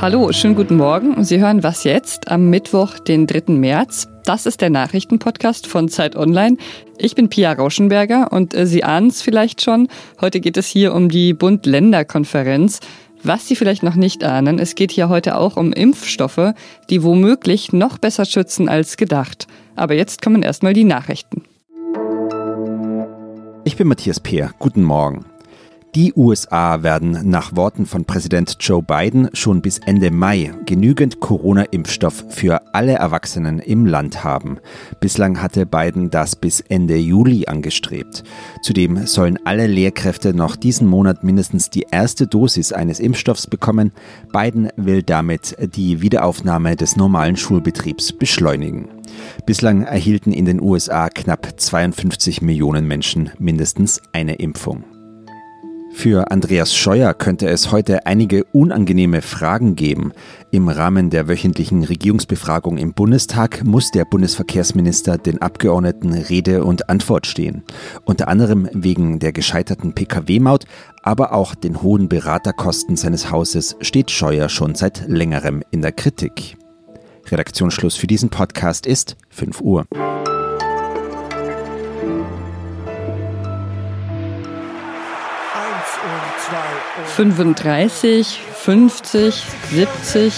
Hallo, schönen guten Morgen. Sie hören Was jetzt am Mittwoch, den 3. März. Das ist der Nachrichtenpodcast von Zeit Online. Ich bin Pia Rauschenberger und äh, Sie ahnen es vielleicht schon. Heute geht es hier um die Bund-Länder-Konferenz. Was Sie vielleicht noch nicht ahnen, es geht hier heute auch um Impfstoffe, die womöglich noch besser schützen als gedacht. Aber jetzt kommen erstmal die Nachrichten. Ich bin Matthias Peer. Guten Morgen. Die USA werden nach Worten von Präsident Joe Biden schon bis Ende Mai genügend Corona-Impfstoff für alle Erwachsenen im Land haben. Bislang hatte Biden das bis Ende Juli angestrebt. Zudem sollen alle Lehrkräfte noch diesen Monat mindestens die erste Dosis eines Impfstoffs bekommen. Biden will damit die Wiederaufnahme des normalen Schulbetriebs beschleunigen. Bislang erhielten in den USA knapp 52 Millionen Menschen mindestens eine Impfung. Für Andreas Scheuer könnte es heute einige unangenehme Fragen geben. Im Rahmen der wöchentlichen Regierungsbefragung im Bundestag muss der Bundesverkehrsminister den Abgeordneten Rede und Antwort stehen. Unter anderem wegen der gescheiterten Pkw-Maut, aber auch den hohen Beraterkosten seines Hauses steht Scheuer schon seit längerem in der Kritik. Redaktionsschluss für diesen Podcast ist 5 Uhr. 35, 50, 70.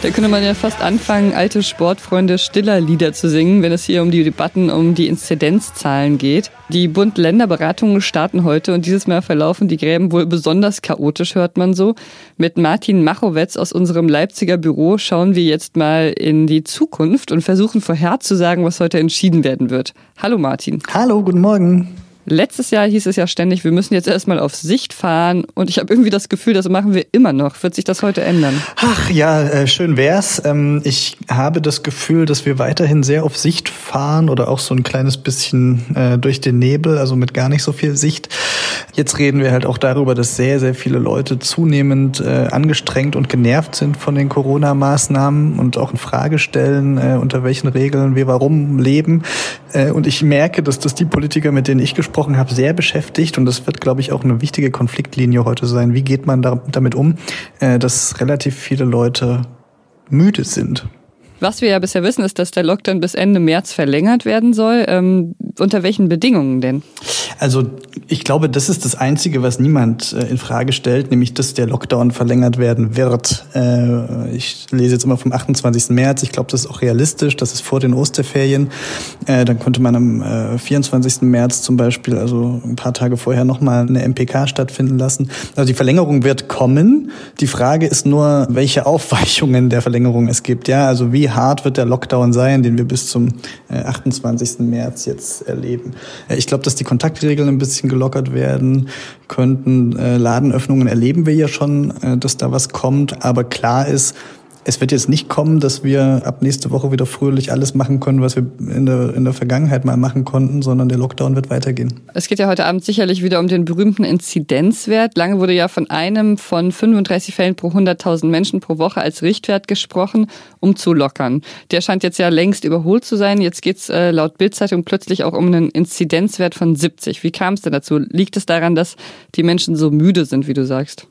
Da könnte man ja fast anfangen, alte Sportfreunde stiller Lieder zu singen, wenn es hier um die Debatten um die Inzidenzzahlen geht. Die Bund-Länder-Beratungen starten heute und dieses Mal verlaufen die Gräben wohl besonders chaotisch, hört man so. Mit Martin Machowetz aus unserem Leipziger Büro schauen wir jetzt mal in die Zukunft und versuchen vorherzusagen, was heute entschieden werden wird. Hallo Martin. Hallo, guten Morgen. Letztes Jahr hieß es ja ständig, wir müssen jetzt erstmal auf Sicht fahren. Und ich habe irgendwie das Gefühl, das machen wir immer noch. Wird sich das heute ändern? Ach ja, äh, schön wär's. Ähm, ich habe das Gefühl, dass wir weiterhin sehr auf Sicht fahren oder auch so ein kleines bisschen äh, durch den Nebel, also mit gar nicht so viel Sicht. Jetzt reden wir halt auch darüber, dass sehr, sehr viele Leute zunehmend äh, angestrengt und genervt sind von den Corona-Maßnahmen und auch in Frage stellen, unter welchen Regeln wir warum leben. Und ich merke, dass das die Politiker, mit denen ich gesprochen habe, sehr beschäftigt und das wird, glaube ich, auch eine wichtige Konfliktlinie heute sein. Wie geht man da, damit um, äh, dass relativ viele Leute müde sind? Was wir ja bisher wissen, ist, dass der Lockdown bis Ende März verlängert werden soll. Ähm, unter welchen Bedingungen denn? Also ich glaube, das ist das Einzige, was niemand äh, in Frage stellt, nämlich dass der Lockdown verlängert werden wird. Äh, ich lese jetzt immer vom 28. März. Ich glaube, das ist auch realistisch. Das ist vor den Osterferien. Äh, dann könnte man am 24. März zum Beispiel, also ein paar Tage vorher, nochmal eine MPK stattfinden lassen. Also die Verlängerung wird kommen. Die Frage ist nur, welche Aufweichungen der Verlängerung es gibt. Ja, also wie hart wird der Lockdown sein, den wir bis zum 28. März jetzt erleben. Ich glaube, dass die Kontaktregeln ein bisschen gelockert werden könnten. Äh, Ladenöffnungen erleben wir ja schon, äh, dass da was kommt. Aber klar ist, es wird jetzt nicht kommen, dass wir ab nächste Woche wieder fröhlich alles machen können, was wir in der, in der Vergangenheit mal machen konnten, sondern der Lockdown wird weitergehen. Es geht ja heute Abend sicherlich wieder um den berühmten Inzidenzwert. Lange wurde ja von einem von 35 Fällen pro 100.000 Menschen pro Woche als Richtwert gesprochen, um zu lockern. Der scheint jetzt ja längst überholt zu sein. Jetzt geht es äh, laut Bildzeitung plötzlich auch um einen Inzidenzwert von 70. Wie kam es denn dazu? Liegt es daran, dass die Menschen so müde sind, wie du sagst?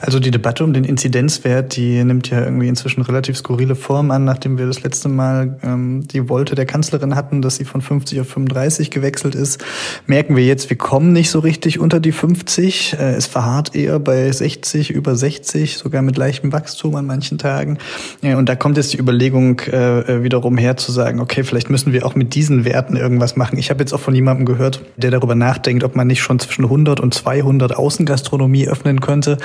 Also die Debatte um den Inzidenzwert, die nimmt ja irgendwie inzwischen relativ skurrile Form an, nachdem wir das letzte Mal ähm, die Wolte der Kanzlerin hatten, dass sie von 50 auf 35 gewechselt ist. Merken wir jetzt, wir kommen nicht so richtig unter die 50. Äh, es verharrt eher bei 60, über 60, sogar mit leichtem Wachstum an manchen Tagen. Ja, und da kommt jetzt die Überlegung äh, äh, wiederum her zu sagen, okay, vielleicht müssen wir auch mit diesen Werten irgendwas machen. Ich habe jetzt auch von jemandem gehört, der darüber nachdenkt, ob man nicht schon zwischen 100 und 200 Außengastronomie öffnen könnte.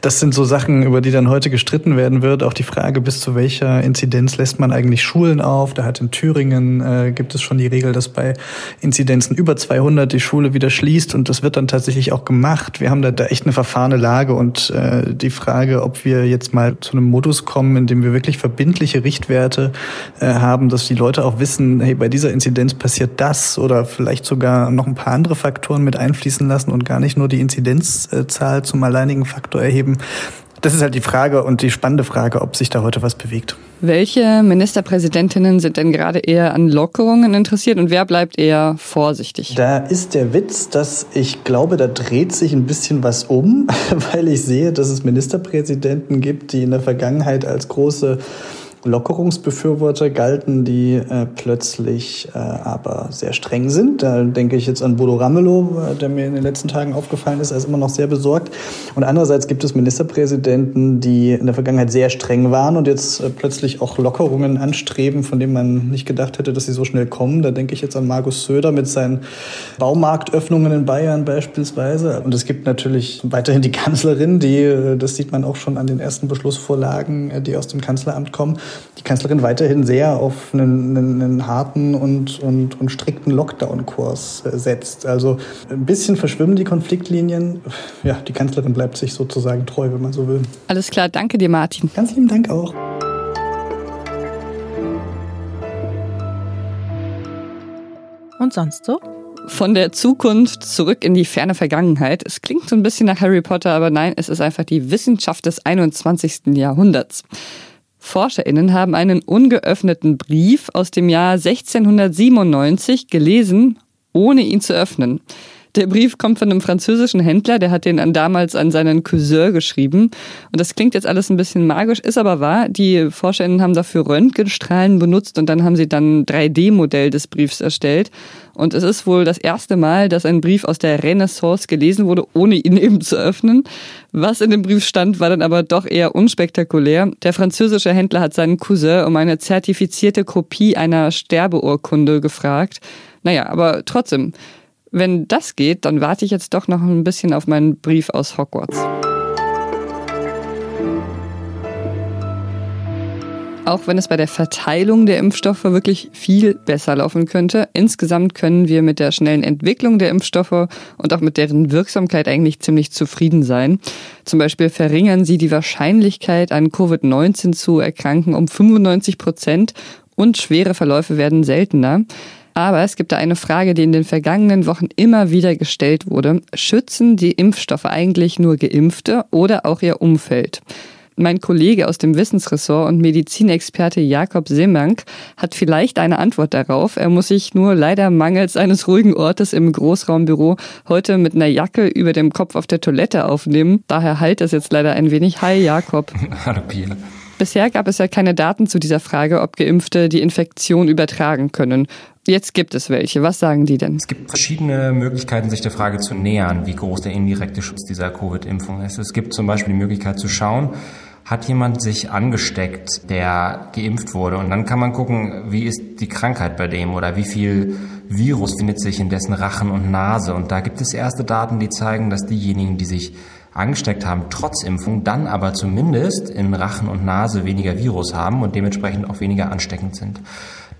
Das sind so Sachen, über die dann heute gestritten werden wird. Auch die Frage, bis zu welcher Inzidenz lässt man eigentlich Schulen auf? Da hat in Thüringen äh, gibt es schon die Regel, dass bei Inzidenzen über 200 die Schule wieder schließt und das wird dann tatsächlich auch gemacht. Wir haben da, da echt eine verfahrene Lage und äh, die Frage, ob wir jetzt mal zu einem Modus kommen, in dem wir wirklich verbindliche Richtwerte äh, haben, dass die Leute auch wissen, hey, bei dieser Inzidenz passiert das oder vielleicht sogar noch ein paar andere Faktoren mit einfließen lassen und gar nicht nur die Inzidenzzahl zum alleinigen Faktor erheben. Das ist halt die Frage und die spannende Frage, ob sich da heute was bewegt. Welche Ministerpräsidentinnen sind denn gerade eher an Lockerungen interessiert und wer bleibt eher vorsichtig? Da ist der Witz, dass ich glaube, da dreht sich ein bisschen was um, weil ich sehe, dass es Ministerpräsidenten gibt, die in der Vergangenheit als große Lockerungsbefürworter galten, die äh, plötzlich äh, aber sehr streng sind. Da denke ich jetzt an Bodo Ramelow, äh, der mir in den letzten Tagen aufgefallen ist, er ist immer noch sehr besorgt. Und andererseits gibt es Ministerpräsidenten, die in der Vergangenheit sehr streng waren und jetzt äh, plötzlich auch Lockerungen anstreben, von denen man nicht gedacht hätte, dass sie so schnell kommen. Da denke ich jetzt an Markus Söder mit seinen Baumarktöffnungen in Bayern beispielsweise. Und es gibt natürlich weiterhin die Kanzlerin, die, äh, das sieht man auch schon an den ersten Beschlussvorlagen, die aus dem Kanzleramt kommen, die Kanzlerin weiterhin sehr auf einen, einen, einen harten und, und, und strikten Lockdown-Kurs äh, setzt. Also ein bisschen verschwimmen die Konfliktlinien. Ja, die Kanzlerin bleibt sich sozusagen treu, wenn man so will. Alles klar, danke dir, Martin. Ganz lieben Dank auch. Und sonst so? Von der Zukunft zurück in die ferne Vergangenheit. Es klingt so ein bisschen nach Harry Potter, aber nein, es ist einfach die Wissenschaft des 21. Jahrhunderts. ForscherInnen haben einen ungeöffneten Brief aus dem Jahr 1697 gelesen, ohne ihn zu öffnen. Der Brief kommt von einem französischen Händler, der hat den damals an seinen Cousin geschrieben. Und das klingt jetzt alles ein bisschen magisch, ist aber wahr. Die ForscherInnen haben dafür Röntgenstrahlen benutzt und dann haben sie dann ein 3D-Modell des Briefs erstellt. Und es ist wohl das erste Mal, dass ein Brief aus der Renaissance gelesen wurde, ohne ihn eben zu öffnen. Was in dem Brief stand, war dann aber doch eher unspektakulär. Der französische Händler hat seinen Cousin um eine zertifizierte Kopie einer Sterbeurkunde gefragt. Naja, aber trotzdem, wenn das geht, dann warte ich jetzt doch noch ein bisschen auf meinen Brief aus Hogwarts. Auch wenn es bei der Verteilung der Impfstoffe wirklich viel besser laufen könnte, insgesamt können wir mit der schnellen Entwicklung der Impfstoffe und auch mit deren Wirksamkeit eigentlich ziemlich zufrieden sein. Zum Beispiel verringern sie die Wahrscheinlichkeit, an Covid-19 zu erkranken um 95 Prozent und schwere Verläufe werden seltener. Aber es gibt da eine Frage, die in den vergangenen Wochen immer wieder gestellt wurde. Schützen die Impfstoffe eigentlich nur Geimpfte oder auch ihr Umfeld? Mein Kollege aus dem Wissensressort und Medizinexperte Jakob Simmank hat vielleicht eine Antwort darauf. Er muss sich nur leider mangels eines ruhigen Ortes im Großraumbüro heute mit einer Jacke über dem Kopf auf der Toilette aufnehmen. Daher halt es jetzt leider ein wenig. Hi Jakob. Hallo Pia. Bisher gab es ja keine Daten zu dieser Frage, ob Geimpfte die Infektion übertragen können. Jetzt gibt es welche. Was sagen die denn? Es gibt verschiedene Möglichkeiten, sich der Frage zu nähern, wie groß der indirekte Schutz dieser Covid-Impfung ist. Es gibt zum Beispiel die Möglichkeit zu schauen, hat jemand sich angesteckt, der geimpft wurde? Und dann kann man gucken, wie ist die Krankheit bei dem oder wie viel Virus findet sich in dessen Rachen und Nase. Und da gibt es erste Daten, die zeigen, dass diejenigen, die sich angesteckt haben, trotz Impfung, dann aber zumindest in Rachen und Nase weniger Virus haben und dementsprechend auch weniger ansteckend sind.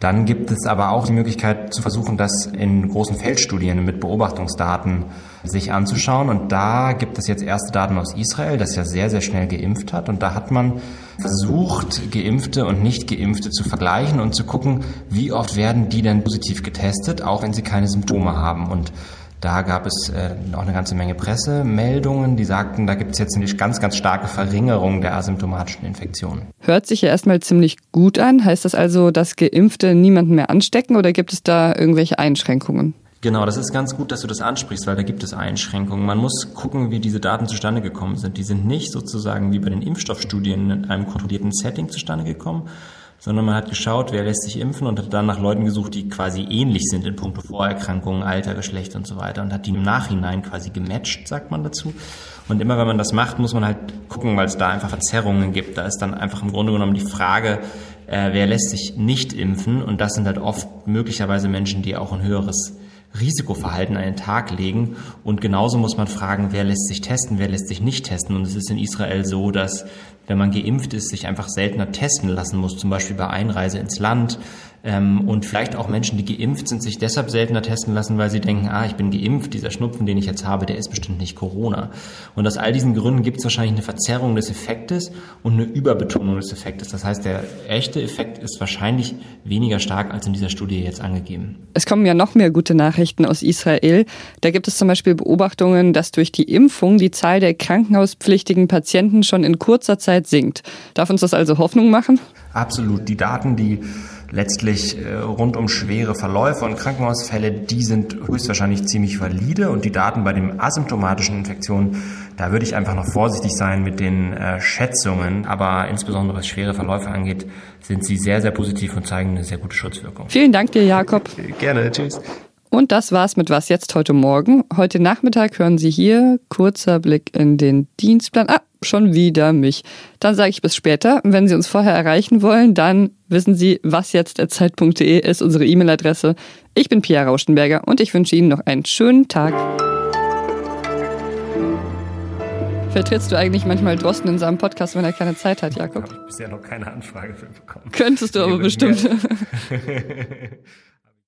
Dann gibt es aber auch die Möglichkeit zu versuchen, das in großen Feldstudien mit Beobachtungsdaten sich anzuschauen. Und da gibt es jetzt erste Daten aus Israel, das ja sehr, sehr schnell geimpft hat. Und da hat man versucht, Geimpfte und Nicht-Geimpfte zu vergleichen und zu gucken, wie oft werden die denn positiv getestet, auch wenn sie keine Symptome haben. Und da gab es äh, auch eine ganze Menge Pressemeldungen, die sagten, da gibt es jetzt eine ganz, ganz starke Verringerung der asymptomatischen Infektionen. Hört sich ja erstmal ziemlich gut an. Heißt das also, dass Geimpfte niemanden mehr anstecken oder gibt es da irgendwelche Einschränkungen? Genau, das ist ganz gut, dass du das ansprichst, weil da gibt es Einschränkungen. Man muss gucken, wie diese Daten zustande gekommen sind. Die sind nicht sozusagen wie bei den Impfstoffstudien in einem kontrollierten Setting zustande gekommen, sondern man hat geschaut, wer lässt sich impfen und hat dann nach Leuten gesucht, die quasi ähnlich sind in puncto Vorerkrankungen, Alter, Geschlecht und so weiter und hat die im Nachhinein quasi gematcht, sagt man dazu. Und immer wenn man das macht, muss man halt gucken, weil es da einfach Verzerrungen gibt. Da ist dann einfach im Grunde genommen die Frage, äh, wer lässt sich nicht impfen und das sind halt oft möglicherweise Menschen, die auch ein höheres Risikoverhalten an den Tag legen. Und genauso muss man fragen, wer lässt sich testen, wer lässt sich nicht testen. Und es ist in Israel so, dass wenn man geimpft ist, sich einfach seltener testen lassen muss, zum Beispiel bei Einreise ins Land. Ähm, und vielleicht auch Menschen, die geimpft sind, sich deshalb seltener testen lassen, weil sie denken, ah, ich bin geimpft, dieser Schnupfen, den ich jetzt habe, der ist bestimmt nicht Corona. Und aus all diesen Gründen gibt es wahrscheinlich eine Verzerrung des Effektes und eine Überbetonung des Effektes. Das heißt, der echte Effekt ist wahrscheinlich weniger stark als in dieser Studie jetzt angegeben. Es kommen ja noch mehr gute Nachrichten aus Israel. Da gibt es zum Beispiel Beobachtungen, dass durch die Impfung die Zahl der krankenhauspflichtigen Patienten schon in kurzer Zeit sinkt. Darf uns das also Hoffnung machen? Absolut. Die Daten, die letztlich äh, rund um schwere Verläufe und Krankenhausfälle, die sind höchstwahrscheinlich ziemlich valide und die Daten bei den asymptomatischen Infektionen, da würde ich einfach noch vorsichtig sein mit den äh, Schätzungen, aber insbesondere was schwere Verläufe angeht, sind sie sehr, sehr positiv und zeigen eine sehr gute Schutzwirkung. Vielen Dank dir, Jakob. Gerne, tschüss. Und das war's mit Was jetzt heute Morgen. Heute Nachmittag hören Sie hier kurzer Blick in den Dienstplan. Ah, schon wieder mich. Dann sage ich bis später. Wenn Sie uns vorher erreichen wollen, dann wissen Sie, was jetzt Zeit.de ist unsere E-Mail-Adresse. Ich bin Pia Rauschenberger und ich wünsche Ihnen noch einen schönen Tag. Vertrittst du eigentlich manchmal Drosten in seinem Podcast, wenn er keine Zeit hat, Jakob? Habe ich bisher noch keine Anfrage für bekommen. Könntest du aber bestimmt.